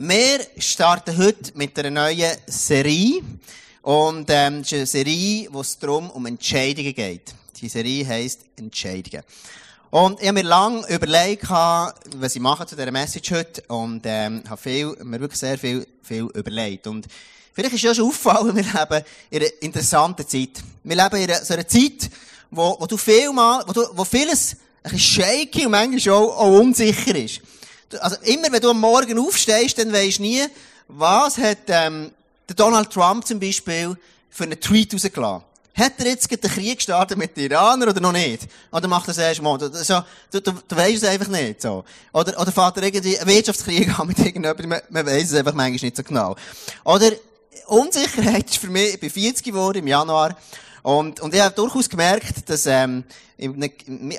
Wir starten heute mit einer neuen Serie. Und ähm, es ist eine Serie, wo es darum um Entscheidungen geht. Die Serie heisst Entscheidungen. Und ich habe mir lange überlegt, was ich mache zu dieser Message heute. Und ähm, habe viel, mir wirklich sehr viel, viel überlegt. Und vielleicht ist ja schon auffallen, wir leben in einer interessanten Zeit. Wir leben in einer, so einer Zeit, wo, wo du viel mal, wo, du, wo vieles ein bisschen shaky und manchmal auch, auch unsicher ist. Also immer, wenn du am Morgen aufstehst, dann weisst du nie, was hat ähm, der Donald Trump zum Beispiel für einen Tweet rausgelassen. Hat er jetzt den Krieg gestartet mit den Iranern oder noch nicht? Oder macht er das erst mal? Ist ja, du, du, du weisst es einfach nicht, so. Oder, oder fährt er irgendwie einen Wirtschaftskrieg an mit irgendjemandem? Man, man weiss es einfach manchmal nicht so genau. Oder, Unsicherheit ist für mich, ich bin 40 geworden im Januar, und, und ich habe durchaus gemerkt, dass ähm,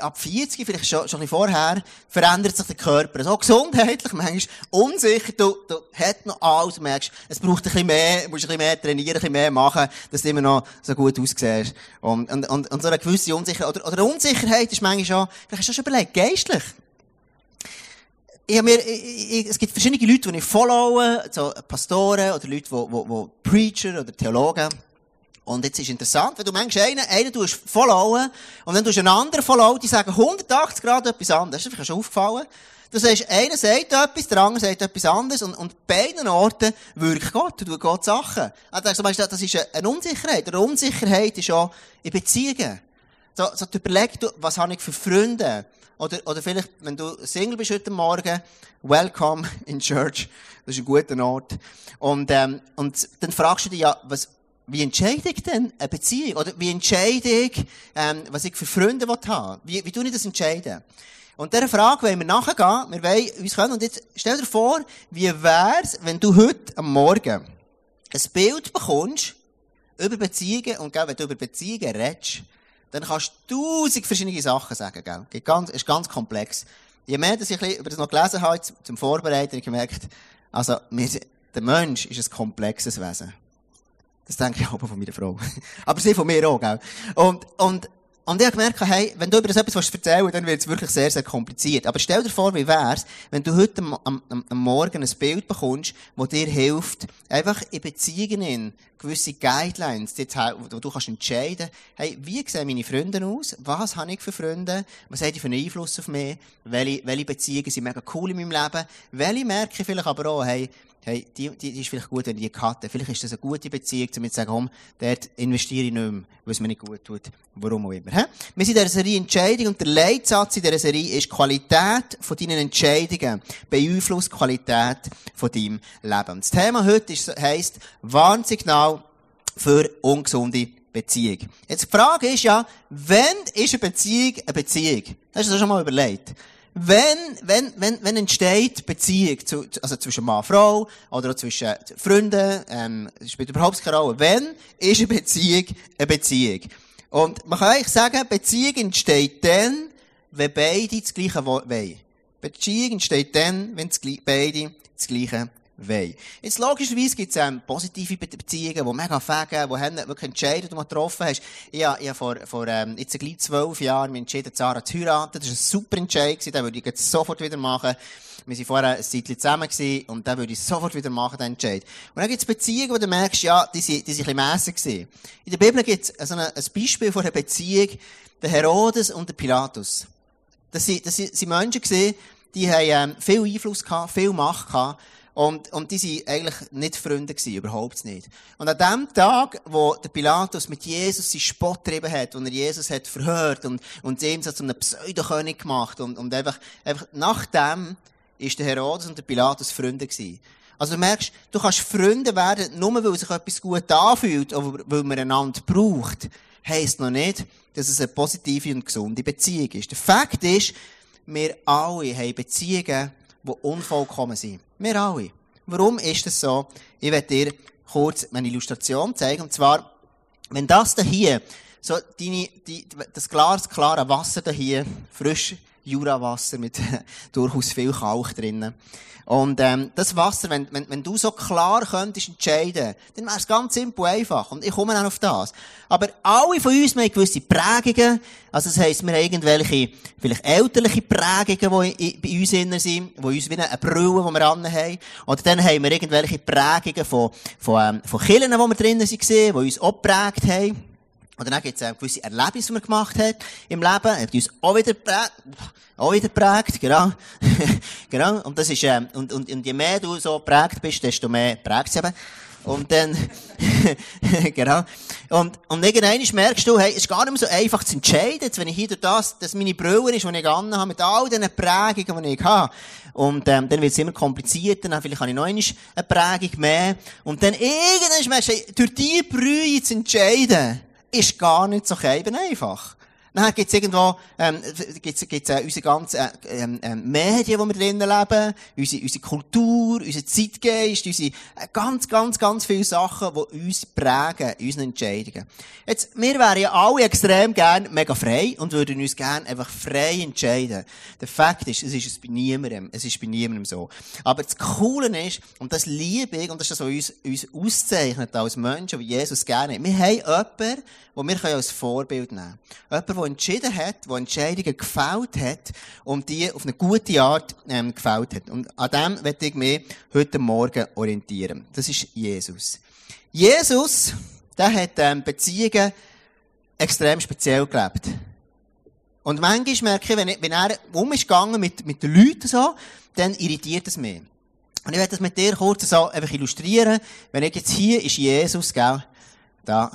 ab 40, vielleicht schon, schon ein bisschen vorher, verändert sich der Körper. So gesundheitlich, manchmal unsicher, du, du hast noch alles, du merkst, es braucht ein bisschen mehr, musst ein bisschen mehr trainieren, ein bisschen mehr machen, dass du immer noch so gut aussiehst. Und, und, und, und so eine gewisse Unsicherheit, oder, oder Unsicherheit ist manchmal schon, vielleicht hast du schon überlegt, geistlich. Ich mir, ich, ich, es gibt verschiedene Leute, die ich followe, so Pastoren oder Leute, die, die, die Preacher oder Theologen. Und jetzt ist interessant, wenn du manchmal einen, einen tust followen und dann tust du einen anderen followen, die sagen 180 Grad etwas anderes. Das ist schon aufgefallen. Das heißt, einer sagt etwas, der andere sagt etwas anderes und, und beiden Orten wirkt Gott, tut Gott Sachen. Also, weißt du, das ist eine Unsicherheit. Eine Unsicherheit ist auch in Beziehungen. So, so du überlegst, was habe ich für Freunde? Oder, oder vielleicht, wenn du Single bist heute Morgen, welcome in Church. Das ist ein guter Ort. Und, ähm, und dann fragst du dich ja, was, wie entscheide ich denn eine Beziehung? Oder wie entscheide ich, ähm, was ich für Freunde haben Wie, wie tue ich das entscheiden? Und dieser Frage wollen wir nachgehen. Wir wollen uns können. Und jetzt stell dir vor, wie wär's, wenn du heute am Morgen ein Bild bekommst über Beziehungen und gell, wenn du über Beziehungen redest, dann kannst du tausend verschiedene Sachen sagen, gell? Geht ganz, ist ganz komplex. Je mehr, dass ich über das noch gelesen habe, zum Vorbereiten, habe ich gemerkt, also, wir, der Mensch ist ein komplexes Wesen. Das denke ich auch von meiner Frau. Aber sie von mir auch, gell? Und, und, und ich habe gemerkt, hey, wenn du über das etwas erzählen dann wird es wirklich sehr, sehr kompliziert. Aber stell dir vor, wie wär's, wenn du heute am, am, am Morgen ein Bild bekommst, das dir hilft, einfach in Beziehungen gewisse Guidelines, die, wo du kannst entscheiden, hey, wie sehen meine Freunde aus? Was habe ich für Freunde? Was haben die für einen Einfluss auf mich? Welche, welche Beziehungen sind mega cool in meinem Leben? Welche merke ich vielleicht aber auch, hey, hey, die, die, die ist vielleicht gut, wenn ich die hatte. Vielleicht ist das eine gute Beziehung, um zu sagen, komm, dort investiere ich nicht mehr, weil es mir nicht gut tut. Warum auch immer. He? Wir sind in dieser Serie Entscheidung und der Leitsatz in dieser Serie ist Qualität von deinen Entscheidungen beeinflusst Qualität von deinem Leben. Das Thema heute ist, heisst Warnsignal für ungesunde Beziehung. Jetzt die Frage ist ja, wenn ist eine Beziehung eine Beziehung? Hast du das schon mal überlegt? Wenn, wenn, wenn, wenn entsteht Beziehung zu, also zwischen Mann und Frau oder auch zwischen Freunden, ähm, spielt überhaupt keine Rolle. Wenn ist eine Beziehung eine Beziehung? Und man kann eigentlich sagen, Beziehung entsteht dann, wenn beide das Gleiche wollen. Beziehung entsteht dann, wenn beide das Gleiche wollen. Jetzt logischerweise gibt es ähm, positive Beziehungen, die mega fegen, die haben wirklich entscheiden, die du getroffen hast. Ich habe, ich habe vor, vor ähm, jetzt gleich zwölf Jahren mich entschieden, Sarah zu heiraten. Das war ein super Entscheid, den würde ich jetzt sofort wieder machen. Wir waren vorher ein Zeitchen zusammen gewesen, und den würde ich sofort wieder machen, den Entscheid. Und dann gibt es Beziehungen, wo du merkst, ja, die sind, die sind ein bisschen gewesen. In der Bibel gibt es ein, ein Beispiel von einer Beziehung, der Herodes und der Pilatus. Das sind, das sind Menschen gewesen, die haben ähm, viel Einfluss gehabt, viel Macht gehabt. Und, und die waren eigentlich nicht Freunde gewesen, überhaupt nicht. Und an dem Tag, wo der Pilatus mit Jesus seinen Spott getrieben hat, wo er Jesus hat verhört und, und ihm so zu einem Pseudokönig gemacht und, und einfach, einfach nach dem ist der Herodes und der Pilatus Freunde gewesen. Also du merkst, du kannst Freunde werden, nur weil sich etwas gut anfühlt, oder weil man einander braucht, heisst noch nicht, dass es eine positive und gesunde Beziehung ist. Der Fakt ist, wir alle haben Beziehungen, die unvollkommen sind. Wir alle. Warum ist das so? Ich werde dir kurz eine Illustration zeigen. Und zwar, wenn das da hier, so deine, die, das Glas, klare Wasser da hier, frisch Jurawasser mit durchaus viel Kalk drinnen. Und ähm, das Wasser, wenn, wenn, wenn du so klar könntest entscheiden, dann wäre es ganz simpel einfach. Und ich komme dann auf das. Aber alle von uns haben gewisse Prägungen. Also das heisst, wir haben irgendwelche, vielleicht elterliche Prägungen, die bei uns innen sind, die uns wie eine Brille, die wir haben. Oder dann haben wir irgendwelche Prägungen von, von, ähm, von Kirchen, die wir drinnen waren, die uns auch geprägt haben. Oder dann gibt es gewisse Erlebnisse, die man gemacht hat im Leben, hat uns auch wieder prägt, auch wieder prägt, genau. genau. Und das ist, ähm, und, und, und je mehr du so prägt bist, desto mehr prägt es eben. Und dann, genau. Und, und irgendwann merkst du, hey, es ist gar nicht mehr so einfach zu entscheiden, jetzt, wenn ich hier durch das, dass meine Brille ist, die ich an habe, mit all diesen Prägungen, die ich habe. Und, ähm, dann wird es immer komplizierter, dann vielleicht habe ich noch eine Prägung mehr. Und dann irgendwann merkst du, hey, durch diese Brühe zu entscheiden, ist gar nicht so einfach. Dann gibt's irgendwo, ähm, gibt's, gibt's, äh, unsere ganzen, äh, ähm, äh, Medien, die wir drinnen leben, unsere, unsere Kultur, unser Zeitgeist, unsere, äh, ganz, ganz, ganz viele Sachen, die uns prägen, unsere Entscheidungen. Jetzt, wir wären ja alle extrem gern mega frei und würden uns gern einfach frei entscheiden. Der Fakt ist, es ist es bei niemandem, es ist bei niemandem so. Aber das Coole ist, und das liebe ich, und das ist das, was uns, uns auszeichnet als Menschen, die Jesus gerne hat. Wir haben jemanden, wo wir als Vorbild nehmen können. Der entschieden hat, der Entscheidungen gefällt hat und die auf eine gute Art ähm, gefällt hat. Und an dem werde ich mich heute Morgen orientieren. Das ist Jesus. Jesus, der hat ähm, Beziehungen extrem speziell gelebt. Und manchmal merke ich, wenn, ich, wenn er um ist gegangen mit, mit den Leuten so, dann irritiert es mich. Und ich werde das mit dir kurz so einfach illustrieren. Wenn ich jetzt hier ist Jesus, gell, da,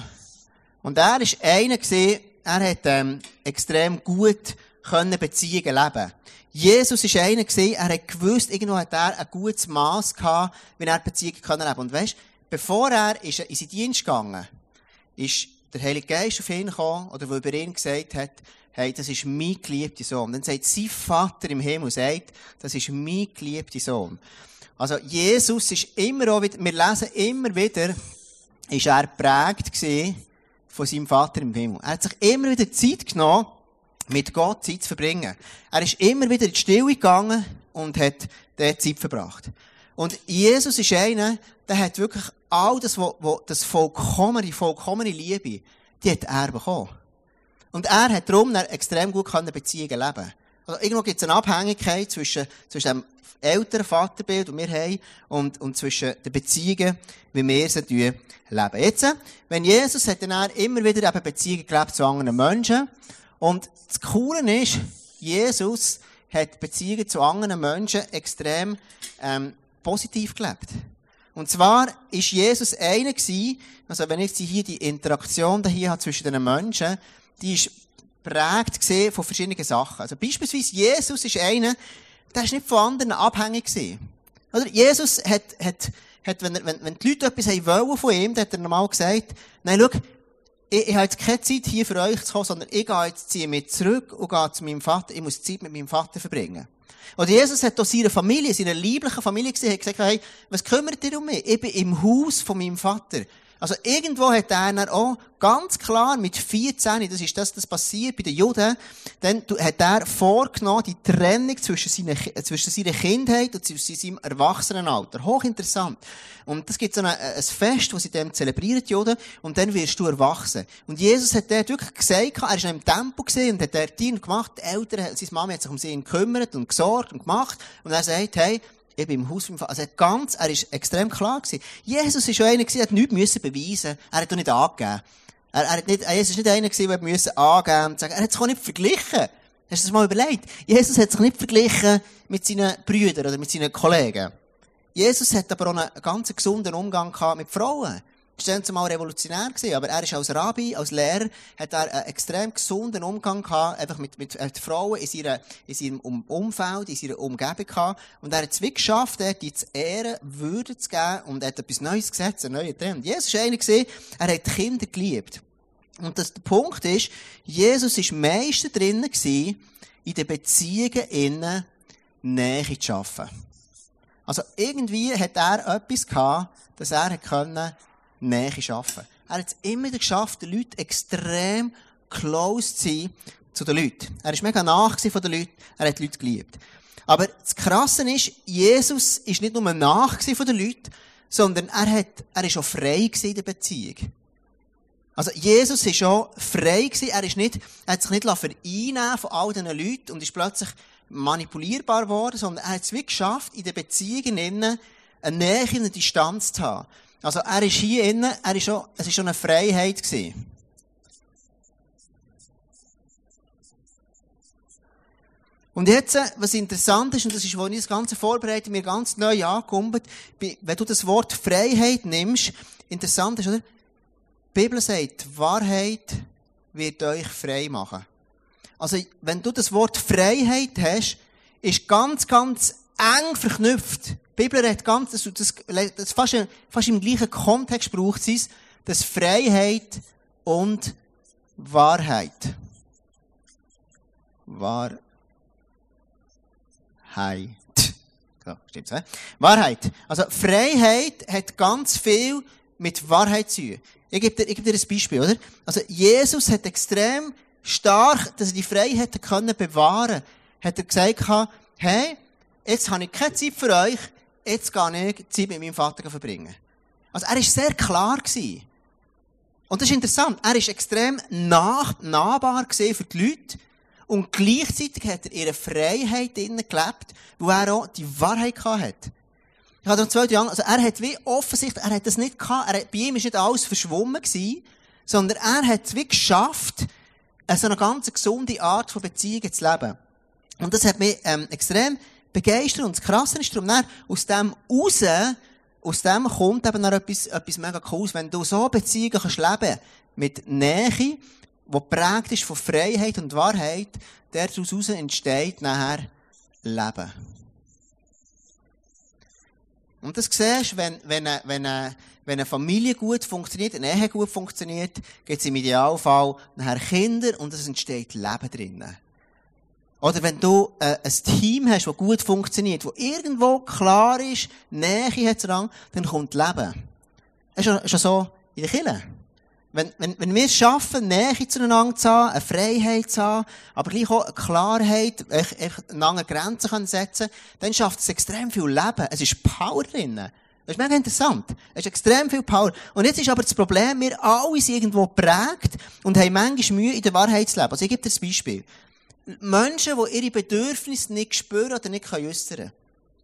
und er ist einer gewesen, er hat, ähm, extrem gut können Beziehungen leben. Jesus ist einer gewesen, er hat gewusst, irgendwo hat er ein gutes Maß gehabt, wie er Beziehungen können leben. Und weißt, bevor er ist in seinen Dienst gegangen, ist der Heilige Geist auf ihn gekommen, oder wo über ihn gesagt hat, hey, das ist mein geliebter Sohn. Dann sagt sein Vater im Himmel, sagt, das ist mein geliebter Sohn. Also, Jesus ist immer auch wieder, wir lesen immer wieder, ist er prägt gewesen, von seinem Vater im Himmel. Er hat sich immer wieder Zeit genommen, mit Gott Zeit zu verbringen. Er ist immer wieder in die Stille gegangen und hat dort Zeit verbracht. Und Jesus ist einer, der hat wirklich all das, wo, wo das vollkommene, vollkommene Liebe, die hat er bekommen. Und er hat darum extrem gut Beziehungen leben also irgendwo gibt es eine Abhängigkeit zwischen, zwischen dem älteren Vaterbild, das wir haben, und, und zwischen den Beziehungen, wie wir sie leben. Jetzt, wenn Jesus hat dann immer wieder eben Beziehungen gelebt zu anderen Menschen. Und das Coole ist, Jesus hat Beziehungen zu anderen Menschen extrem ähm, positiv gelebt. Und zwar ist Jesus einer gewesen, also wenn ich hier die Interaktion hier habe zwischen den Menschen, die ist prägt von verschiedenen Sachen. Also beispielsweise Jesus ist einer, der ist nicht von anderen abhängig gewesen. Oder Jesus hat, hat, hat wenn, er, wenn, wenn die Leute etwas haben wollen von ihm, dann hat er normal gesagt, nein, schau, ich, ich habe jetzt keine Zeit hier für euch zu kommen, sondern ich gehe jetzt, ziehe mich zurück und gehe zu meinem Vater, ich muss Zeit mit meinem Vater verbringen. Und Jesus hat auch seine Familie, seine liebliche Familie gesehen, hat gesagt, hey, was kümmert ihr um mich? Ich bin im Haus von meinem Vater. Also irgendwo hat er dann auch ganz klar mit 14, das ist das, das passiert bei den Juden, dann hat er vorgenommen, die Trennung zwischen seiner, zwischen seiner Kindheit und zwischen seinem Erwachsenenalter. Hochinteressant. Und das gibt so ein, ein Fest, das sie dem zelebrieren, die Juden, und dann wirst du erwachsen. Und Jesus hat dort wirklich gesagt, er war im gesehen und hat dort Dienst gemacht, die Eltern, seine Mama hat sich um sie gekümmert und gesorgt und gemacht, und er sagt, hey, ich bin im Haus vom. Also, ganz, er ist extrem klar gewesen. Jesus ist schon einer gewesen, er hat nichts müssen beweisen. Er hat doch nicht angegeben. Er, er hat nicht, Jesus ist nicht einer gewesen, der müssen angeben und er hat sich auch nicht verglichen. Hast du das mal überlegt? Jesus hat sich nicht verglichen mit seinen Brüdern oder mit seinen Kollegen. Jesus hat aber auch einen ganz gesunden Umgang gehabt mit Frauen stellen Sie mal revolutionär gewesen, aber er ist als Rabbi, als Lehrer, hat er einen extrem gesunden Umgang gehabt, einfach mit, mit, mit Frauen in, seiner, in seinem Umfeld, in seiner Umgebung gehabt. Und er hat es wie geschafft, er die zu ehren, Würde zu geben und hat etwas Neues gesetzt, einen neuen Trend. Jesus war einer er hat Kinder geliebt. Und das, der Punkt ist, Jesus war Meister drinnen gewesen, in den Beziehungen innen Nähe zu schaffen. Also irgendwie hat er etwas gehabt, dass er können Nähe schaffen. Er hat es immer geschafft, den Leuten extrem close zu sein zu den Leuten. Er war mega nach von den Leuten. Er hat die Leute geliebt. Aber das Krasse ist, Jesus ist nicht nur nach von den Leuten, sondern er hat, er ist auch frei in der Beziehung. Also, Jesus ist auch frei gewesen. Er ist nicht, er hat sich nicht vereinnehmen von all diesen Leuten und ist plötzlich manipulierbar geworden, sondern er hat es wie geschafft, in den Beziehungen eine Nähe, eine Distanz zu haben. Also, er ist hier innen, er ist schon, es ist schon eine Freiheit gewesen. Und jetzt, was interessant ist, und das ist, wo ich das Ganze vorbereite, mir ganz neu angekommen, wenn du das Wort Freiheit nimmst, interessant ist, oder? Die Bibel sagt, Wahrheit wird euch frei machen. Also, wenn du das Wort Freiheit hast, ist ganz, ganz eng verknüpft. Bibel hat ganz, das, das, das fast, fast im gleichen Kontext braucht es, dass Freiheit und Wahrheit. Wahrheit. Ja, stimmt's, he? Wahrheit. Also, Freiheit hat ganz viel mit Wahrheit zu tun. Ich gebe dir, ich gebe dir ein Beispiel, oder? Also, Jesus hat extrem stark, dass er die Freiheit bewahren hat er gesagt, hey, jetzt habe ich keine Zeit für euch, jetzt gehe ich Zeit mit meinem Vater verbringen. Also, er war sehr klar. Gewesen. Und das ist interessant. Er war extrem nah, nahbar für die Leute. Und gleichzeitig hat er ihre Freiheit innen gelebt, wo er auch die Wahrheit hatte. Ich hatte noch zwei, drei also er hat wie offensichtlich, er hat das nicht gehabt, er hat, bei ihm ist nicht alles verschwommen gewesen, sondern er hat es wie geschafft, so eine ganz gesunde Art von Beziehungen zu leben. Und das hat mich, ähm, extrem begeistert. Und das Krasse ist darum, aus dem raus, aus dem kommt eben noch etwas, etwas mega cooles. Wenn du so Beziehungen kannst leben, mit Nähe, die geprägt ist von Freiheit und Wahrheit, daraus entsteht nachher Leben. Und das siehst du, wenn, wenn, wenn, wenn eine Familie gut funktioniert, eine Ehe gut funktioniert, gibt es im Idealfall nachher Kinder und es entsteht Leben drinnen. Oder wenn du äh, ein Team hast, das gut funktioniert, wo irgendwo klar ist, Nähe hat es dann kommt Leben. Das ist schon, so in der Kirche. Wenn, wenn, wenn wir es schaffen, Nähe zueinander zu haben, eine Freiheit zu haben, aber gleich auch eine Klarheit, eine Grenzen können setzen dann schafft es extrem viel Leben. Es ist Power drin. Das ist mega interessant. Es ist extrem viel Power. Und jetzt ist aber das Problem, wir alle sind irgendwo prägt und haben manchmal Mühe, in der Wahrheit zu leben. Also ich gebe dir ein Beispiel. Menschen, die ihre Bedürfnisse nicht spüren oder nicht äußern können.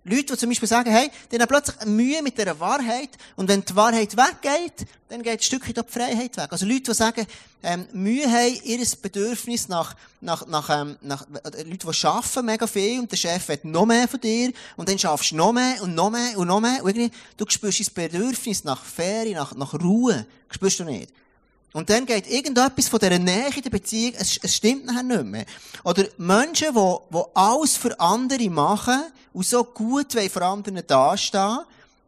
Leute, die zum Beispiel sagen, hey, die haben plötzlich Mühe mit dieser Wahrheit. Und wenn die Wahrheit weggeht, dann geht ein Stückchen die Freiheit weg. Also Leute, die sagen, ähm, Mühe haben, ihr Bedürfnis nach, nach, nach, ähm, nach, äh, Leute, die arbeiten mega viel und der Chef will noch mehr von dir und dann schaffst du noch mehr und noch mehr und noch mehr. Und irgendwie, du spürst das Bedürfnis nach Ferien, nach, nach Ruhe, spürst du nicht. Und dann geht irgendetwas von dieser Nähe in der Beziehung, es, es stimmt nachher nicht mehr. Oder Menschen, die, die alles für andere machen und so gut für andere dastehen,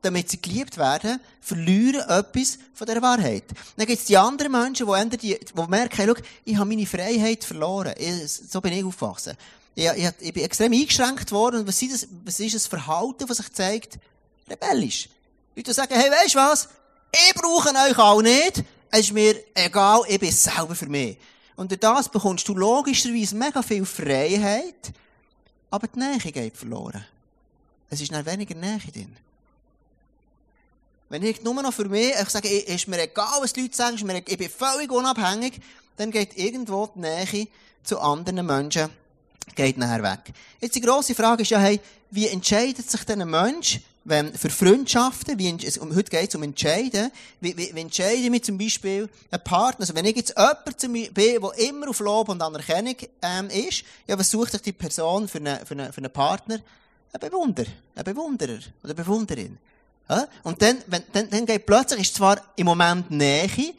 damit sie geliebt werden, verlieren etwas von dieser Wahrheit. Dann gibt es die anderen Menschen, die, die, die merken, schau, ich habe meine Freiheit verloren. Ich, so bin ich aufgewachsen. Ich, ich, ich bin extrem eingeschränkt worden. Und was ist, das, was ist das Verhalten, das sich zeigt? Rebellisch. Leute sagen, hey, weisst du was? Ich brauche euch auch nicht es ist mir egal, ich bin selber für mich. Und durch das bekommst du logischerweise mega viel Freiheit, aber die Nähe geht verloren. Es ist dann weniger Nähe drin. Wenn ich nur noch für mich, ich sage, ist mir egal, was die Leute sagen, ich bin völlig unabhängig, dann geht irgendwo die Nähe zu anderen Menschen geht nachher weg. Jetzt die grosse Frage ist ja, hey, wie entscheidet sich denn ein Mensch, wenn, für Freundschaften, wie, um, heute geht es um Entscheiden, wie, wie, wie entscheide ich zum Beispiel einen Partner, also wenn ich jetzt jemand bin, der immer auf Lob und Anerkennung ähm, ist, ja, was sucht sich die Person für einen, für einen, für einen Partner? Ein Bewunderer, ein Bewunderer oder eine Bewunderin. Ja? Und dann, wenn, dann, dann geht plötzlich, ist zwar im Moment Nähe,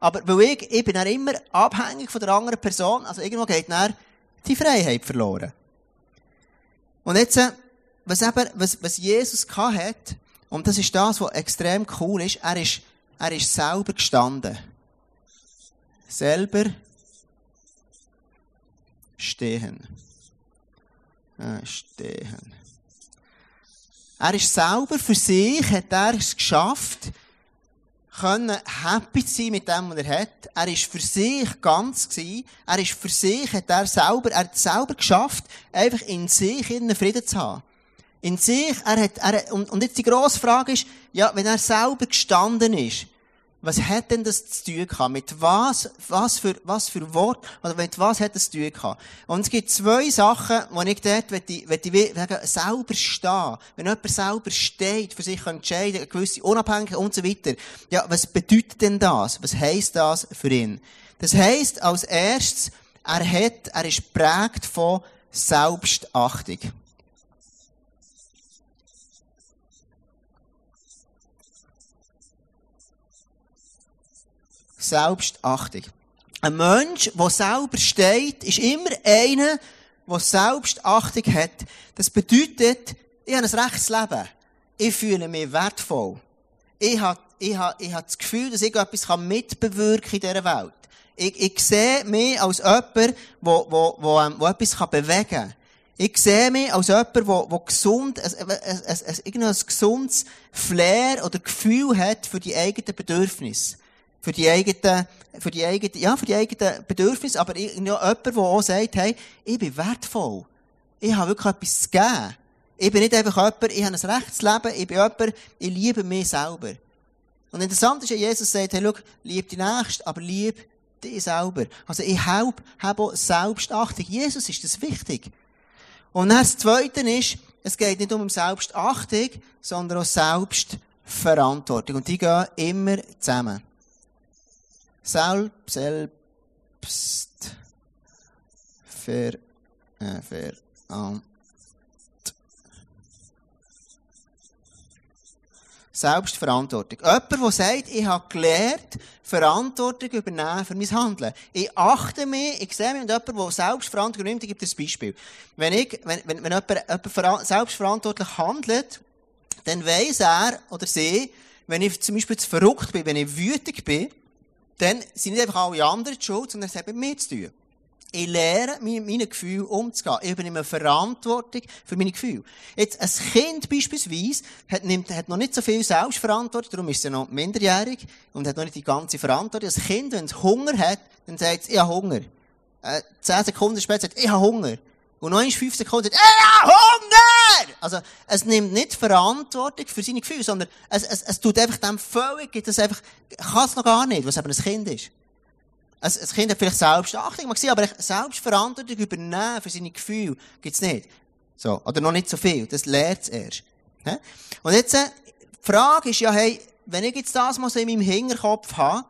aber weil ich, ich bin dann immer abhängig von der anderen Person, also irgendwo geht dann die Freiheit verloren. Und jetzt, äh, was, eben, was, was Jesus hat, und das ist das, was extrem cool ist, er ist, er ist selber gestanden. Selber stehen. Äh, stehen. Er ist selber für sich, hat er es geschafft, können happy sein mit dem, was er hat. Er ist für sich ganz gewesen. Er ist für sich, hat er selber, er hat selber geschafft, einfach in sich innen Frieden zu haben. In sich, er hat, er, und, und jetzt die grosse Frage ist, ja, wenn er selber gestanden ist, was hat denn das zu tun gehabt? Mit was, was für, was für Wort, oder mit was hat das zu tun gehabt? Und es gibt zwei Sachen, wo ich dort, wenn ich, wenn ich selber stehen. Wenn jemand selber steht, für sich entscheiden, eine gewisse Unabhängigkeit und so weiter. Ja, was bedeutet denn das? Was heisst das für ihn? Das heisst, als erstes, er hat, er ist prägt von Selbstachtung. Selbstachtung. Ein Mensch, der selber steht, ist immer einer, der Selbstachtung hat. Das bedeutet, ich habe ein rechtes Leben. Ich fühle mich wertvoll. Ich habe, ich habe, ich habe das Gefühl, dass ich etwas mitbewirken in dieser Welt. Ich, ich sehe mich als jemand, wo, wo, wo, ähm, wo etwas bewegen kann. Ich sehe mich als jemand, der, der gesund, ein, ein, ein, ein gesundes Flair oder Gefühl hat für die eigenen Bedürfnisse für die eigenen, für die eigenen, ja, für die eigenen Bedürfnisse, aber ich, ja, jemand, der auch sagt, hey, ich bin wertvoll. Ich habe wirklich etwas zu geben. Ich bin nicht einfach jemand, ich habe ein rechtes Leben, ich bin jemand, ich liebe mich selber. Und interessant ist ja, Jesus sagt, hey, schau, lieb die Nächste, aber lieb dich selber. Also ich habe, habe auch Selbstachtung. Jesus ist das wichtig. Und dann das Zweite ist, es geht nicht um Selbstachtung, sondern auch Selbstverantwortung. Und die gehen immer zusammen. Selbst, ver, äh, ver, ähm, Selbstverantwortung. Jemand, der sagt, ich habe gelernt, Verantwortung übernehmen für mein Handeln. Ich achte mich, ich sehe mich und jemand, der Selbstverantwortung nimmt, ich ein Beispiel. Wenn ich, wenn, wenn, wenn jemand selbstverantwortlich handelt, dann weiss er oder sie, wenn ich zum Beispiel zu verrückt bin, wenn ich wütig bin, dann sind nicht einfach alle anderen die schuld, sondern es hat mit mir zu tun. Ich lerne, mit meinen Gefühlen umzugehen. Ich übernehme Verantwortung für meine Gefühle. Jetzt, ein Kind beispielsweise hat, noch nicht so viel Selbstverantwortung, darum ist ja noch minderjährig und hat noch nicht die ganze Verantwortung. Ein Kind, wenn es Hunger hat, dann sagt es, ich habe Hunger. Äh, zehn Sekunden später sagt es, ich habe Hunger. Und noch fünf Sekunden sagt ich habe Hunger! Also, es nimmt nicht Verantwortung für seine Gefühle, sondern es, es, es tut einfach dem völlig, das einfach, kann es noch gar nicht, was eben ein Kind ist. Ein, ein Kind hat vielleicht Selbstachtung, man sieht, aber Selbstverantwortung übernehmen für seine Gefühle gibt's nicht. So. Oder noch nicht so viel. Das lernt es erst. Und jetzt, äh, die Frage ist ja, hey, wenn ich jetzt das mal so in meinem Hinterkopf habe,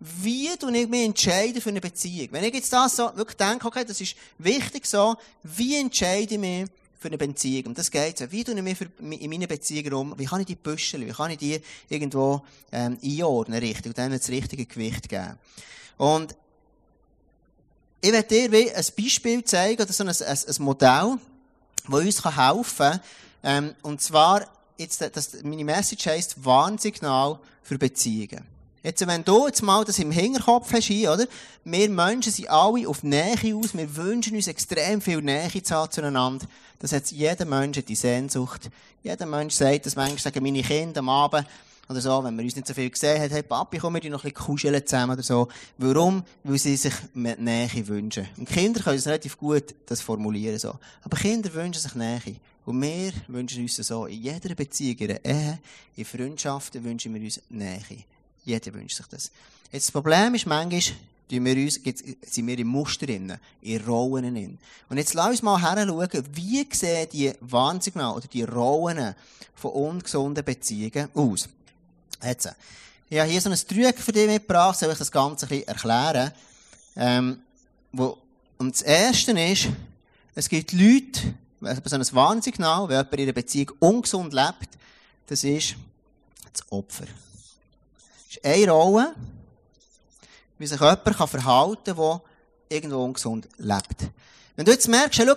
wie tue ich mich entscheiden für eine Beziehung? Wenn ich jetzt das so wirklich denke, okay, das ist wichtig so, wie entscheide ich mich für eine Beziehung. Und das geht so. Wie tue ich mich für, in meinen Beziehungen um? Wie kann ich die büscheln? Wie kann ich die irgendwo ähm, einordnen richtig und dann das richtige Gewicht geben? Und ich werde dir wie ein Beispiel zeigen, oder so ein, ein, ein Modell, das uns helfen kann. Ähm, und zwar, jetzt, das, meine Message heisst Warnsignal für Beziehungen. Jetzt, wenn du jetzt mal das im Hinterkopf hast, oder? Wir Menschen sind alle auf Nähe aus. Wir wünschen uns extrem viel Nähe zueinander. Das hat jeder Mensch die Sehnsucht. Jeder Mensch sagt das manchmal, sagen meine Kinder am Abend, oder so, wenn man uns nicht so viel gesehen hat, hey Papi, komm, wir die noch ein bisschen kuscheln zusammen oder so. Warum? Weil sie sich mehr Nähe wünschen. Und Kinder können es relativ gut das formulieren, so. Aber Kinder wünschen sich Nähe. Und wir wünschen uns so. In jeder Beziehung, in der Ehe, in Freundschaften wünschen wir uns Nähe. Jeder wünscht sich das. Jetzt, das Problem ist manchmal, wir uns, sind wir im Muster drin, in Rollen drin. Und jetzt lass uns mal heranschauen, wie sehen die Warnsignale oder die Rollen von ungesunden Beziehungen aus. Jetzt, ich habe hier so ein Trüg für dich mitgebracht, soll ich das Ganze ein bisschen erklären. Ähm, wo, und das Erste ist, es gibt Leute, so ein Warnsignal, wenn jemand in einer Beziehung ungesund lebt, das ist das Opfer ist eine Rolle, wie sich jemand verhalten kann, der irgendwo ungesund lebt. Wenn du jetzt merkst, schau,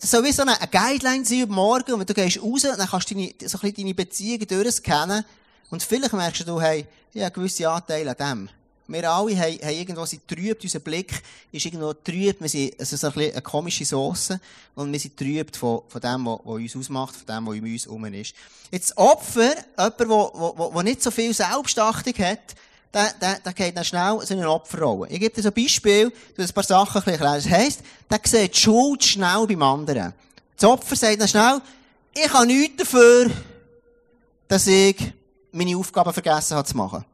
das soll wie so eine Guideline sein über morgen, und wenn du gehst raus, dann kannst du deine, so ein bisschen deine Beziehungen durchscannen, und vielleicht merkst du, hey, ich habe gewisse Anteile an dem. Wir alle haben, haben irgendwo sind trübt, unser Blick ist irgendwo trübt, wir sind, es ist ein bisschen eine komische Sauce und wir sind trübt von, von dem, was, uns ausmacht, von dem, was in uns herum ist. Jetzt Opfer, jemand, der nicht so viel Selbstachtung hat, der, der, der geht dann schnell so in eine Opferrolle. Ich gebe dir so ein Beispiel, du ein paar Sachen erklären. Das heisst, der sieht die Schuld schnell beim anderen. Das Opfer sagt dann schnell, ich habe nichts dafür, dass ich meine Aufgaben vergessen habe zu machen.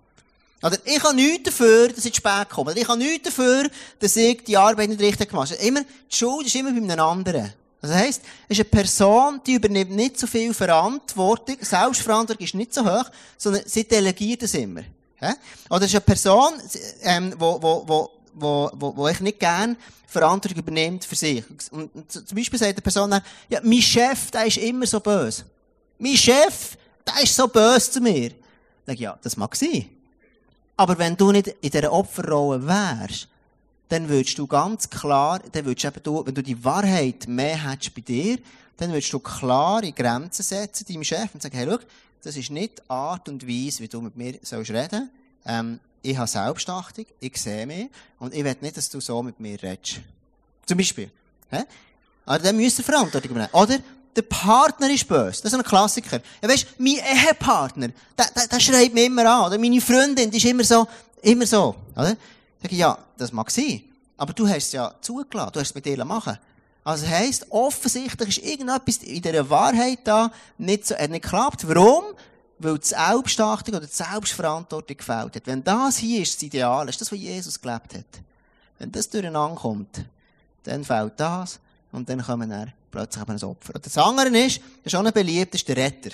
Oder ich habe nichts dafür, dass ich zu spät komme. Oder ich habe nichts dafür, dass ich die Arbeit nicht richtig gemacht habe. Immer, die Schuld ist immer bei einem anderen. Das heisst, es ist eine Person, die übernimmt nicht so viel Verantwortung, Selbstverantwortung ist nicht so hoch, sondern sie delegiert es immer. Oder es ist eine Person, ähm, wo, wo, wo, wo, wo, wo ich nicht gern Verantwortung übernimmt für sich. Und, zum Beispiel sagt eine Person dann, ja, mein Chef, der ist immer so böse. Mein Chef, der ist so böse zu mir. Ich, ja, das mag sein. Aber wenn du nicht in dieser Opferrolle wärst, dann würdest du ganz klar, dann würdest eben du, wenn du die Wahrheit mehr hättest bei dir, dann würdest du klare Grenzen setzen deinem Chef und sagen, hey, schau, das ist nicht die Art und Weise, wie du mit mir sollst reden. Ähm, ich habe Selbstachtung, ich sehe mich und ich will nicht, dass du so mit mir redest. Zum Beispiel. Hä? Aber dann müsst ihr Verantwortung übernehmen. Oder der Partner ist böse. Das ist ein Klassiker. Ja, weißt, mein Ehepartner, der, der, der schreit mich immer an. Oder meine Freundin, die ist immer so, immer so. Oder? Ich, ja, das mag sein. Aber du hast es ja zugelassen. Du hast es mit ihr machen. Also heisst, offensichtlich ist irgendetwas in dieser Wahrheit da nicht so, er nicht geklappt. Warum? Weil die Selbstachtung oder die Selbstverantwortung gefällt hat. Wenn das hier ist, das Ideal ist, das, was Jesus gelebt hat. Wenn das durcheinander kommt, dann fällt das und dann kommen er plötzlich ein Opfer. Und das andere ist, das ist auch ein beliebt, ist der Retter.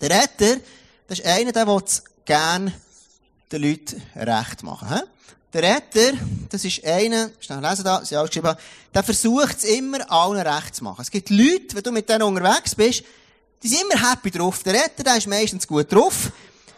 Der Retter, das ist einer, der will gerne den Leuten recht machen. He? Der Retter, das ist einer, schnell lesen da, sie geschrieben, der versucht es immer allen recht zu machen. Es gibt Leute, wenn du mit denen unterwegs bist, die sind immer happy drauf. Der Retter, der ist meistens gut drauf.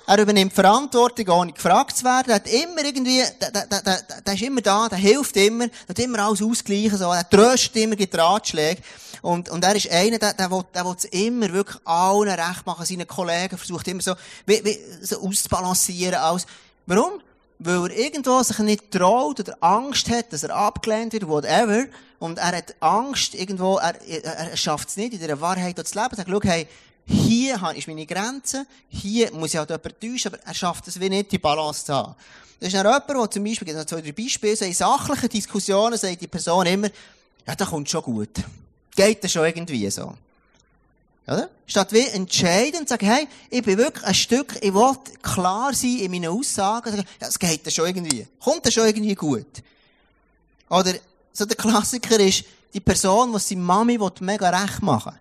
Er übernimmt Verantwortung, ohne gefragt zu werden. Er hat immer irgendwie, der, der, der, der ist immer da, der hilft immer, der hat immer alles ausgleichen, so. Er tröstet immer, gibt Ratschläge. Und, und er ist einer, der, der will, der will immer wirklich allen recht machen, seinen Kollegen versucht immer so, wie, wie, so auszubalancieren, alles. Warum? Weil er irgendwo sich nicht traut oder Angst hat, dass er abgelehnt wird, whatever. Und er hat Angst, irgendwo, er, er, er schafft es nicht, in dieser Wahrheit zu leben. Er sagt, schau, hey, hier ist meine Grenze, hier muss ich halt jemanden täuschen, aber er schafft es wie nicht, die Balance zu haben. Das ist dann jemand, der zum Beispiel, gibt es zwei, drei Beispiele, so in sachlichen Diskussionen sagt die Person immer, ja, das kommt schon gut. Geht das schon irgendwie so. Oder? Statt wie entscheidend sagen, hey, ich bin wirklich ein Stück, ich will klar sein in meinen Aussagen, sagen, ja, es geht das schon irgendwie. Kommt das schon irgendwie gut. Oder, so der Klassiker ist, die Person, die seine Mami mega recht machen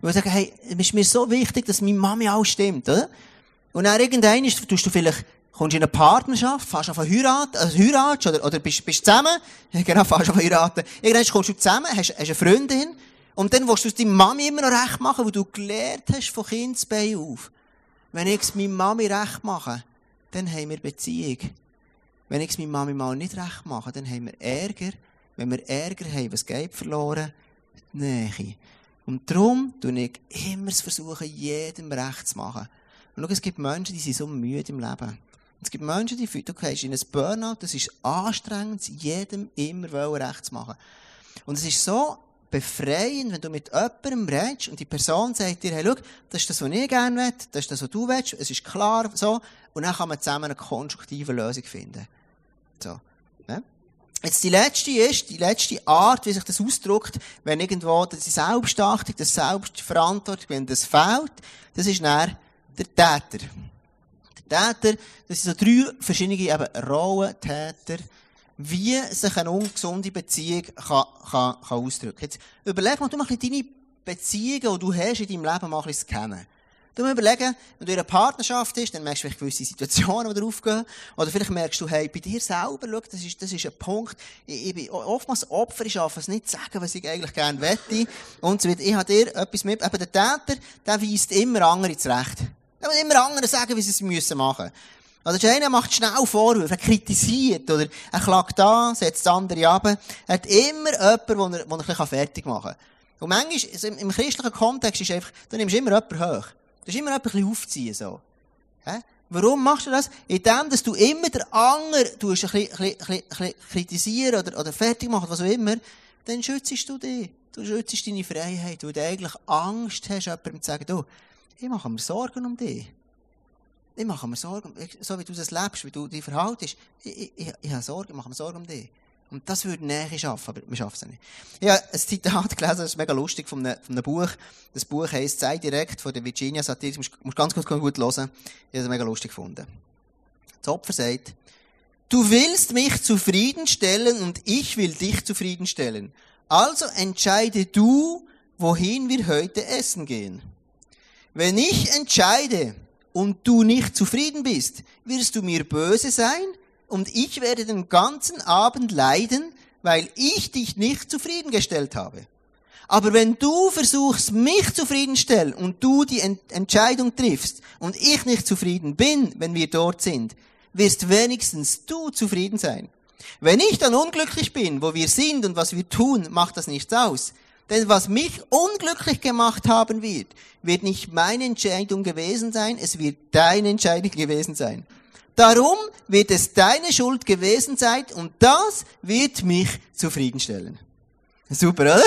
will. Und sagen, hey, es ist mir so wichtig, dass meine Mami auch stimmt, oder? Und dann irgendwann ist, tust du vielleicht, kommst in eine Partnerschaft, fährst auf heiraten, also heiratest, oder, oder bist, bist zusammen, genau, fährst auf heiraten. Irgendwann kommst du zusammen, hast, hast eine Freundin, und dann willst du es deiner Mami immer noch recht machen, weil du gelernt hast von Kindesbein auf. Wenn ich es meiner Mami recht mache, dann haben wir Beziehung. Wenn ich es meiner Mami mal nicht recht mache, dann haben wir Ärger. Wenn wir Ärger haben, was geht verloren? Die Nähe. Und darum tue ich immer versuchen, jedem recht zu machen. Und schau, es gibt Menschen, die sind so müde im Leben. Es gibt Menschen, die du gehst in ein Burnout, das ist anstrengend, jedem immer recht zu machen. Und es ist so befreiend, wenn du mit jemandem redest und die Person sagt dir, hey, schau, das ist das, was ich gerne will, das ist das, was du willst, es ist klar, so. Und dann kann man zusammen eine konstruktive Lösung finden. So. Jetzt die letzte ist, die letzte Art, wie sich das ausdrückt, wenn irgendwo die Selbstachtung, das Selbstverantwortung, wenn das fehlt, das ist dann der Täter. Der Täter, das sind so drei verschiedene eben Rollen, Täter, wie sich eine ungesunde Beziehung kann, kann, kann ausdrücken. Jetzt überleg mal, du mal deine Beziehungen, die du hast in deinem Leben mal ein kennen. Du musst überlegen, wenn du in einer Partnerschaft bist, dann merkst du vielleicht gewisse Situationen, die aufgehen. Oder vielleicht merkst du, hey, bei dir selber, schau, das ist, das ist ein Punkt. Ich, ich bin oftmals Opfer, ich schaffe es nicht zu sagen, was ich eigentlich gerne wette. Und so weiter. Ich habe dir etwas mit, eben der Täter, der weist immer andere zurecht. Der will immer andere sagen, wie sie es müssen Oder der eine macht schnell Vorwürfe, er kritisiert, oder er klagt an, setzt andere ab. Er hat immer jemanden, den er, den er fertig machen kann. Und manchmal, im christlichen Kontext ist einfach, du nimmst immer jemanden hoch. Du musst immer bisschen aufziehen, so. Hä? Warum machst du das? Indem, dass du immer der anderen tust, ein bisschen kritisieren oder, oder fertig machen, was auch immer, dann schützt du dich. Du schützt deine Freiheit, weil du eigentlich Angst hast, jemandem zu sagen, du, ich mache mir Sorgen um dich. Ich mache mir Sorgen, so wie du das lebst, wie du dich verhaltest. Ich, ich, ich, habe Sorgen, ich mache mir Sorgen um dich. Und das würde Nähe schaffen, aber wir schaffen es nicht. Ich habe ein Zitat gelesen, das ist mega lustig, von einem, von einem Buch. Das Buch heisst «Sei direkt» von der Virginia Satir. Du musst, musst ganz gut, gut hören. Ich habe es mega lustig gefunden. Das Opfer sagt, Du willst mich zufriedenstellen und ich will dich zufriedenstellen. Also entscheide du, wohin wir heute essen gehen. Wenn ich entscheide und du nicht zufrieden bist, wirst du mir böse sein und ich werde den ganzen Abend leiden, weil ich dich nicht zufriedengestellt habe. Aber wenn du versuchst, mich zufriedenstellen und du die Entscheidung triffst und ich nicht zufrieden bin, wenn wir dort sind, wirst wenigstens du zufrieden sein. Wenn ich dann unglücklich bin, wo wir sind und was wir tun, macht das nichts aus. Denn was mich unglücklich gemacht haben wird, wird nicht meine Entscheidung gewesen sein, es wird deine Entscheidung gewesen sein. Darum wird es deine Schuld gewesen sein und das wird mich zufriedenstellen. Super, oder?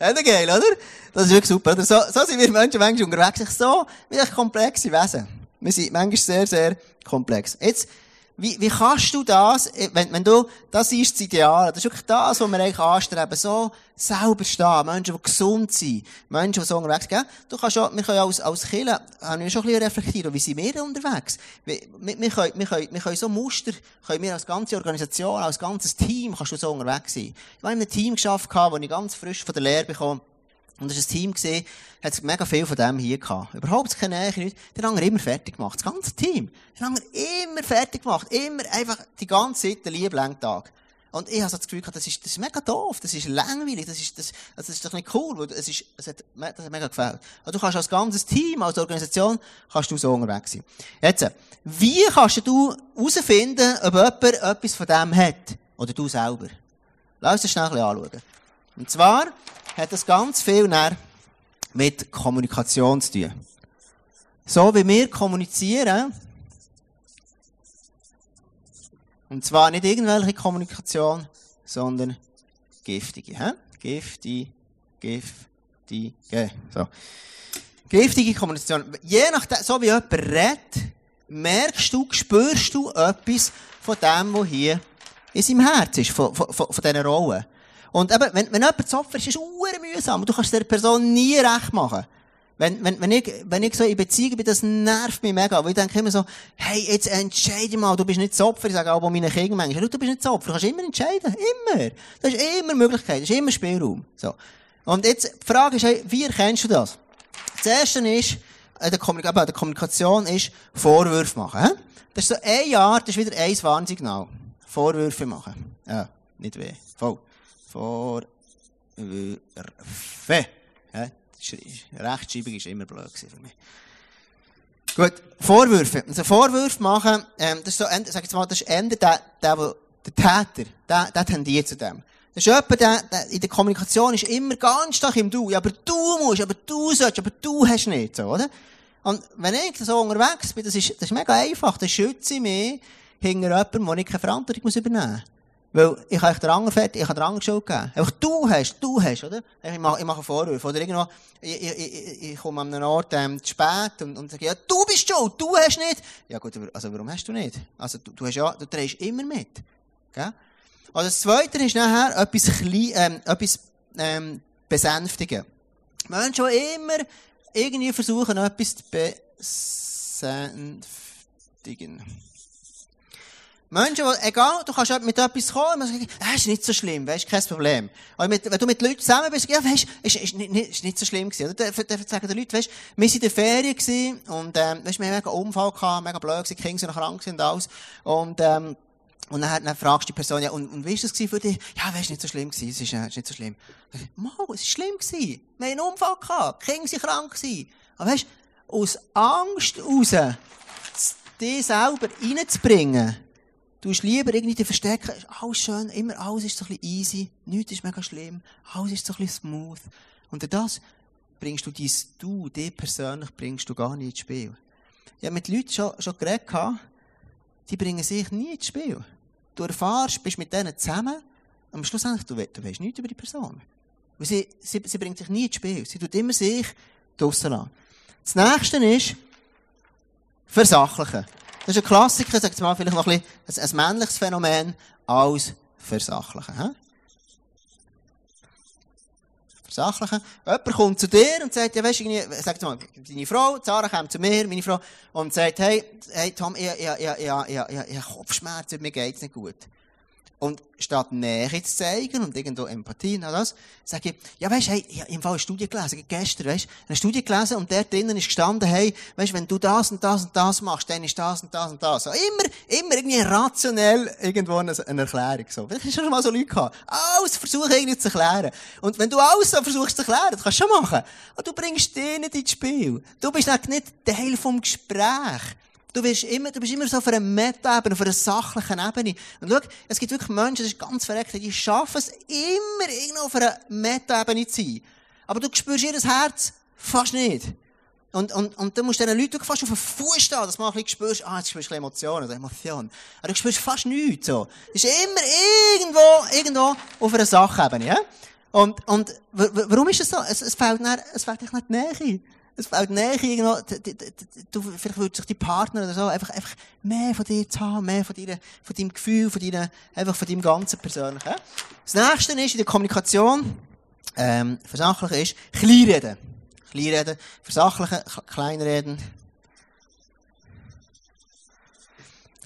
Ja, geil, oder? Das ist wirklich super, oder? So, so sind wir Menschen manchmal unterwegs. So, wie komplexe Wesen. Wir sind manchmal sehr, sehr komplex. Jetzt, wie, wie kannst du das, äh, wenn, wenn du, das ist das Ideal, das ist wirklich das, was wir eigentlich anstreben, so selber stehen, Menschen, die gesund sind, Menschen, die so unterwegs sind, Du kannst auch, wir können als, als Kirche, haben wir schon ein bisschen reflektieren, wie sind wir unterwegs? Wir, wir, wir, können, wir, können, wir können so Muster, können wir als ganze Organisation, als ganzes Team, kannst du so unterwegs sein. Ich habe in einem Team geschafft, wo ich ganz frisch von der Lehre bekomme, und das ist ein Team gesehen, hat mega viel von dem hier gehabt. Überhaupt keine Nähe, nichts. Den haben immer fertig gemacht. Das ganze Team. Den haben immer fertig gemacht. Immer einfach die ganze Zeit, den lieben Tag. Und ich habe so das Gefühl gehabt, das ist, das ist mega doof, das ist langweilig, das ist, das, also das ist doch nicht cool, weil es ist, es hat, das hat mega gefällt. Aber du kannst als ganzes Team, als Organisation, kannst du so unterwegs sein. Jetzt, wie kannst du herausfinden, ob jemand etwas von dem hat? Oder du selber? Lass uns das schnell ein bisschen anschauen. Und zwar, hat das ganz viel mit Kommunikation zu tun. So wie wir kommunizieren, und zwar nicht irgendwelche Kommunikation, sondern giftige. He? Giftige, giftige. So. Giftige Kommunikation. Je nachdem, so wie jemand redet, merkst du, spürst du etwas von dem, was hier in seinem Herz ist, von, von, von, von dieser Rolle. Und eben, wenn, wenn jemand zu ist, ist es mühsam. Du kannst der Person nie recht machen. Wenn, wenn, wenn ich, wenn ich so in Beziehung bin, das nervt mich mega. Weil ich denke immer so, hey, jetzt entscheide mal, du bist nicht zu Opfer. Ich sage auch bei meinen Kindern manchmal, du bist nicht zu Opfer. Du kannst immer entscheiden. Immer. Das ist immer Möglichkeit. Das ist immer Spielraum. So. Und jetzt, die Frage ist, hey, wie erkennst du das? Das erste ist, äh, der, Kommunik der Kommunikation ist, Vorwürfe machen. He? Das ist so ein Jahr, das ist wieder ein Warnsignal. Vorwürfe machen. Ja, nicht weh. Voll. Vorwürfe. Ja, Rechtschreibung war immer blöd für mich. Gut, Vorwürfe. Also Vorwürfe machen, ähm, das ist so, sag jetzt mal, das ist Ende der, der, der, der Täter, der, der tendiert zu dem. Das ist jemand, der, der in der Kommunikation ist immer ganz stark im Du. Ja, aber du musst, aber du sollst, aber du hast nicht, so, oder? Und wenn ich so unterwegs bin, das ist, das ist mega einfach, dann schütze ich mich hinter jemandem, wo ich keine Verantwortung übernehmen muss. Weil ich habe den anderen fertig, ich habe den anderen Schuld du hast, du hast, oder? Ich mache, ich mache Vorwürfe. Oder irgendwo, ich, ich, ich, komme an Ort ähm, zu spät und, und sage, ja, du bist schuld, du hast nicht. Ja gut, also warum hast du nicht? Also du, du hast ja, du immer mit. Gell? Also das Zweite ist nachher etwas, klein, ähm, etwas ähm, besänftigen. Menschen, die immer irgendwie versuchen, etwas zu besänftigen. Menschen, die, egal, du kannst mit etwas kommen, und sagen, ah, ist nicht so schlimm, weißt, kein Problem. Aber mit, wenn du mit Leuten zusammen bist, ja, weißt, ist, ist, nicht, ist nicht so schlimm gewesen. Oder? Dann sagen die Leute, weißt, wir sind in der Ferien gewesen, und, ähm, weißt, wir haben einen Unfall gehabt, mega blöd gewesen, die Kinder sind krank und alles. Und, ähm, und dann, dann fragst du die Person, ja, und, und wie ist das für dich? Ja, weißt, nicht so schlimm gewesen, es ist, äh, ist nicht so schlimm. Mal, es ist schlimm gewesen. Wir haben einen Unfall gehabt, die Kinder sind krank gewesen. Aber weißt, aus Angst raus, dich selber reinzubringen, Du hast lieber irgendwie verstecken, alles schön, immer alles ist so ein bisschen easy, nichts ist mega schlimm, alles ist so ein bisschen smooth. Und das bringst du dein Du, dich persönlich bringst du gar nicht ins Spiel. ich habe mit Leuten schon, schon geredet, die bringen sich nie ins Spiel. Du erfährst, bist mit denen zusammen, am Schluss du, du weißt nichts über die Person. Weil sie, sie, sie bringt sich nie ins Spiel. Sie tut immer sich draussen lassen. Das nächste ist, versachlichen. Das ist ein Klassiker, sagt mal vielleicht noch ein, bisschen, ein, ein männliches Phänomen als versachlichen. He? Versachlichen. Jemand kommt zu dir und sagt, ja, weißt du, sagt mal, deine Frau, Zara kommt zu mir, meine Frau, und sagt, hey, hey Tom, ich, ich, ich, ich, ich, ich, ich Kopfschmerzen, mir geht es nicht gut. Und statt Nähe zu zeigen und irgendwo Empathie und all das, sage ich, ja weisst, hey, ich habe im Fall eine Studie gelesen, gestern, weisst, eine Studie gelesen und dort drinnen ist gestanden, hey, weisst, wenn du das und das und das machst, dann ist das und das und das. So, immer, immer irgendwie rationell irgendwo eine, eine Erklärung, so. Vielleicht hast du schon mal so Leute gehabt. Alles versuchen irgendwie zu erklären. Und wenn du alles so versuchst zu erklären, das kannst du schon machen. Aber du bringst den nicht ins Spiel. Du bist nicht Teil vom Gespräch. Du bist immer, du bist immer so auf einer Meta-Ebene, auf einer sachlichen Ebene. Und schau, es gibt wirklich Menschen, das ist ganz verreckt, die schaffen es immer irgendwo auf einer Meta-Ebene zu sein. Aber du spürst ihr Herz fast nicht. Und, und, und du musst diesen Leuten fast auf den Fuß stehen, dass du mal ein bisschen spürst, ah, jetzt spürst du Emotionen oder Emotionen. Aber du spürst fast nichts, so. Das ist immer irgendwo, irgendwo auf einer Sachebene, ja? Und, und, warum ist es so? Es, es fehlt nicht, es fehlt nicht die Nähe. Es fällt näher irgendwo, du, vielleicht würde sich die Partner oder so einfach, einfach mehr von dir zu haben, mehr von dir, von deinem Gefühl, von deiner, einfach von deinem ganzen Persönlichen. Das nächste ist in der Kommunikation, ähm, versachlichen ist, Kleinreden. Kleinreden, versachlichen, kleinreden.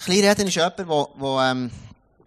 Kleinreden ist jemand, wo, wo, ähm,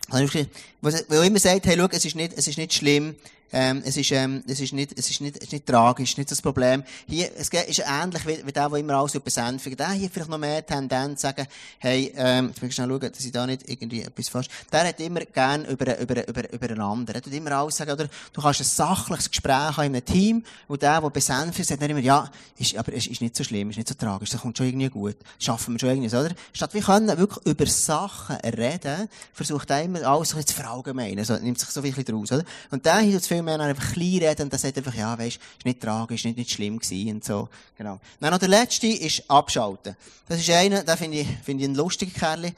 wo immer sagt, hey, schau, es ist nicht, es ist nicht schlimm, ähm, es ist, ähm, es ist nicht, es ist nicht, es ist nicht tragisch, nicht das Problem. Hier, es ist ähnlich wie, wie der, der immer alles besänftigt. Der hier vielleicht noch mehr Tendenz sagen, hey, ähm, jetzt muss ich schnell schauen, dass ich da nicht irgendwie etwas falsch, der hat immer gern über, über, über, über einen anderen. Er tut immer alles sagen, oder du kannst ein sachliches Gespräch haben in einem Team, und der, der besänftigt, sagt dann immer, ja, ist, aber es ist nicht so schlimm, ist nicht so tragisch, das kommt schon irgendwie gut. Schaffen wir schon irgendwie, oder? Statt wir können wirklich über Sachen reden, versucht er immer alles so zu verallgemeinern, also nimmt sich so bisschen draus, oder? Und der hier tut viel mehr einfach klein reden und der sagt einfach, ja, weisst, ist nicht tragisch, nicht, nicht schlimm gewesen und so. Genau. Dann noch der letzte ist abschalten. Das ist einer, der finde ich, finde ich ein lustiger Kerl.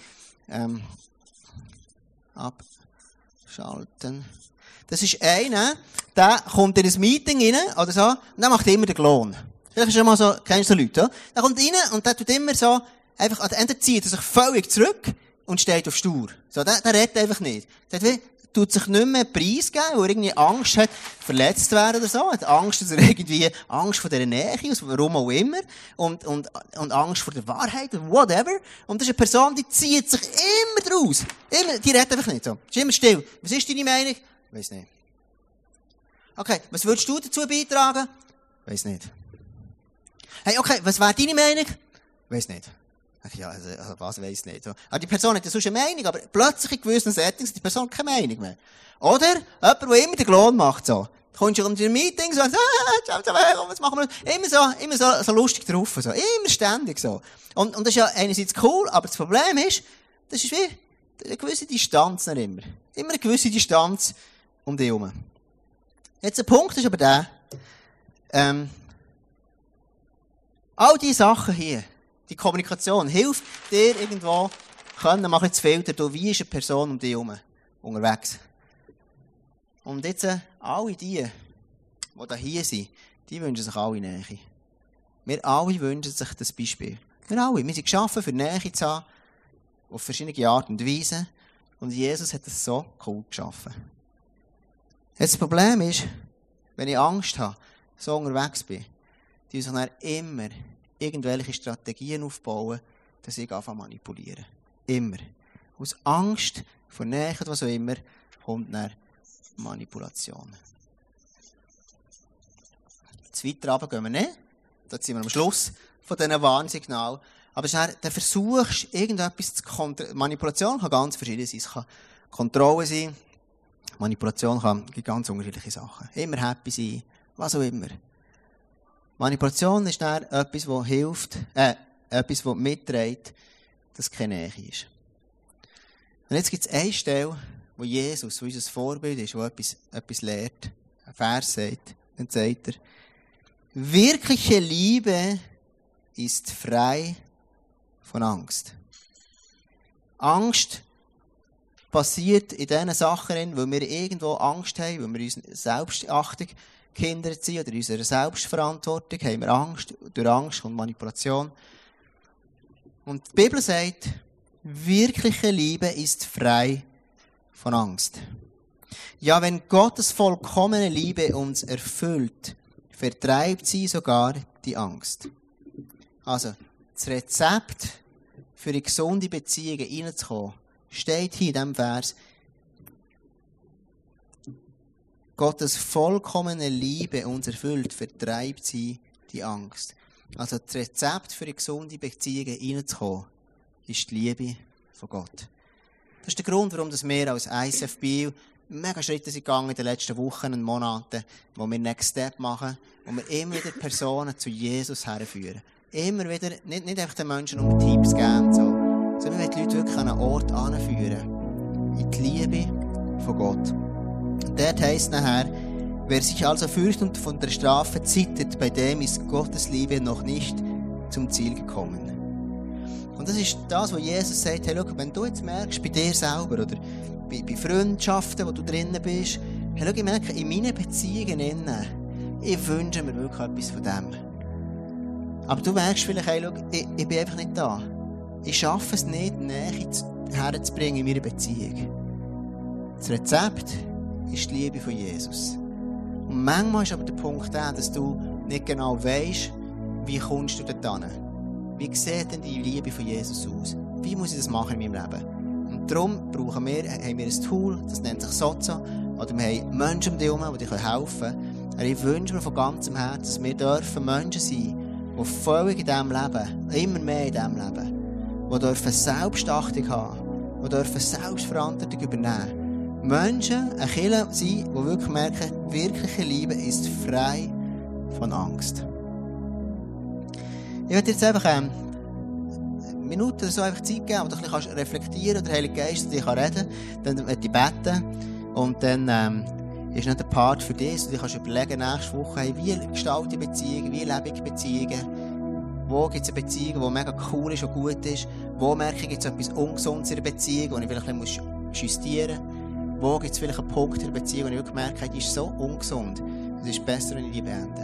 Ähm, abschalten. Das ist einer, der kommt in ein Meeting rein, oder so, und der macht immer den Klon. Vielleicht schon mal so, kennst du so Leute, ja? Der kommt rein und der tut immer so, einfach, an der Ende zieht er sich völlig zurück und steht auf Stur. So, der, der redet einfach nicht. Der hat wie, tut sich nicht mehr preisgeben, weil er irgendwie Angst hat, verletzt zu werden oder so. Hat Angst, dass er irgendwie Angst vor der Nähe, aus warum auch immer. Und, und, und Angst vor der Wahrheit, whatever. Und das ist eine Person, die zieht sich immer draus. Immer, die redet einfach nicht so. Ist immer still. Was ist deine Meinung? Weiß nicht. Okay, was würdest du dazu beitragen? Weiß nicht. Hey, okay, was wäre deine Meinung? Weiß nicht. Ja, also, also was weiss nicht. Aber die Person hat ja sonst eine Meinung, aber plötzlich in gewissen Settings hat die Person keine Meinung mehr. Oder jemand, der immer den Klon macht, so. Du kommst du in Meetings und sagst, ah, was machen wir? Immer so, immer so, so lustig drauf, so. Immer ständig so. Und, und das ist ja einerseits cool, aber das Problem ist, das ist wie eine gewisse Distanz noch immer. Immer eine gewisse Distanz um dich herum. Jetzt der Punkt ist aber der, ähm, all diese Sachen hier, die Kommunikation hilft dir irgendwo, können mal zu filtern, du, wie ist eine Person um dich herum unterwegs. Und jetzt, äh, alle die, die da hier sind, die wünschen sich alle Nähe. Wir alle wünschen sich das Beispiel. Wir alle. Wir sind geschaffen, für Nähe zu haben, auf verschiedene Art und Weise. Und Jesus hat das so cool geschaffen. Jetzt das Problem ist, wenn ich Angst habe, so unterwegs bin, die sich dann immer irgendwelche Strategien aufbauen, dass ich anfange manipulieren. Immer. Aus Angst vor Nähe, was auch immer, kommt dann Manipulation. Zu weiter runter gehen wir nicht. Da sind wir am Schluss von diesen Warnsignalen. Aber dann versuchst du, irgendetwas zu kontrollieren. Manipulation kann ganz verschieden sein. Es kann Kontrolle sein. Manipulation kann ganz unterschiedliche Sachen. Immer happy sein. Was auch immer. Manipulation ist dann etwas, das hilft, äh, etwas, das mitträgt, dass keine Nähe ist. Und jetzt gibt es eine Stelle, wo Jesus, wo unser Vorbild ist, wo etwas, etwas lehrt, ein Vers sagt, dann sagt er, wirkliche Liebe ist frei von Angst. Angst passiert in diesen Sachen, weil wir irgendwo Angst haben, weil wir unsere Selbstachtung gehindert sind oder unsere Selbstverantwortung, haben wir Angst. Durch Angst und Manipulation. Und die Bibel sagt, wirkliche Liebe ist frei von Angst. Ja, wenn Gottes vollkommene Liebe uns erfüllt, vertreibt sie sogar die Angst. Also, das Rezept für eine gesunde Beziehung reinzukommen, steht hier in diesem Vers. Gottes vollkommene Liebe uns erfüllt, vertreibt sie die Angst. Also das Rezept für eine gesunde Beziehung reinzukommen, ist die Liebe von Gott. Das ist der Grund, warum wir als ISF mega Schritte sind gegangen in den letzten Wochen und Monaten, wo wir Next Step machen, wo wir immer wieder Personen zu Jesus herführen. Immer wieder, nicht, nicht einfach den Menschen um Tipps geben, so, sondern wir die Leute wirklich an einen Ort anführen. In die Liebe von Gott. Dort heisst nachher, wer sich also fürchtet und von der Strafe zittert, bei dem ist Gottes Liebe noch nicht zum Ziel gekommen. Und das ist das, was Jesus sagt, hey, schau, wenn du jetzt merkst, bei dir selber oder bei, bei Freundschaften, wo du drinnen bist, hey, schau, ich merke, in meinen Beziehungen innen, ich wünsche mir wirklich etwas von dem. Aber du merkst vielleicht, hey, schau, ich, ich bin einfach nicht da. Ich schaffe es nicht, Nähe herzubringen in meiner Beziehung. Das Rezept ist die Liebe von Jesus. Und manchmal ist aber der Punkt dass du nicht genau weißt, wie kommst du dort hin. Wie sieht denn die Liebe von Jesus aus? Wie muss ich das machen in meinem Leben? Und darum brauchen wir, haben wir ein Tool, das nennt sich Sozo, oder wir haben Menschen um dich herum, die dir helfen können. Aber ich wünsche mir von ganzem Herzen, dass wir dürfen Menschen sein, die völlig in diesem Leben, immer mehr in diesem Leben, die dürfen Selbstachtung haben, die dürfen Selbstverantwortung übernehmen. Menschen, eine Kirche sein, die wirklich merken, wirkliche Liebe ist frei von Angst. Ich werde jetzt einfach ähm, eine Minute oder so einfach Zeit geben, wo du ein bisschen reflektieren kannst, der Heilige Geist dich reden kann. Dann werde ich beten und dann ähm, ist nicht der Part für dich, sondern du kannst überlegen, nächste Woche, hey, wie gestalte ich Beziehungen, wie lebe ich Beziehungen, wo gibt es eine Beziehung, die mega cool ist und gut ist, wo merke ich, gibt es etwas Ungesundes in der Beziehung, wo ich vielleicht ein bisschen justieren muss, wo gibt es vielleicht einen Punkt in der Beziehung, wo ich wirklich merke, die ist so ungesund, es ist besser, wenn ich die beende.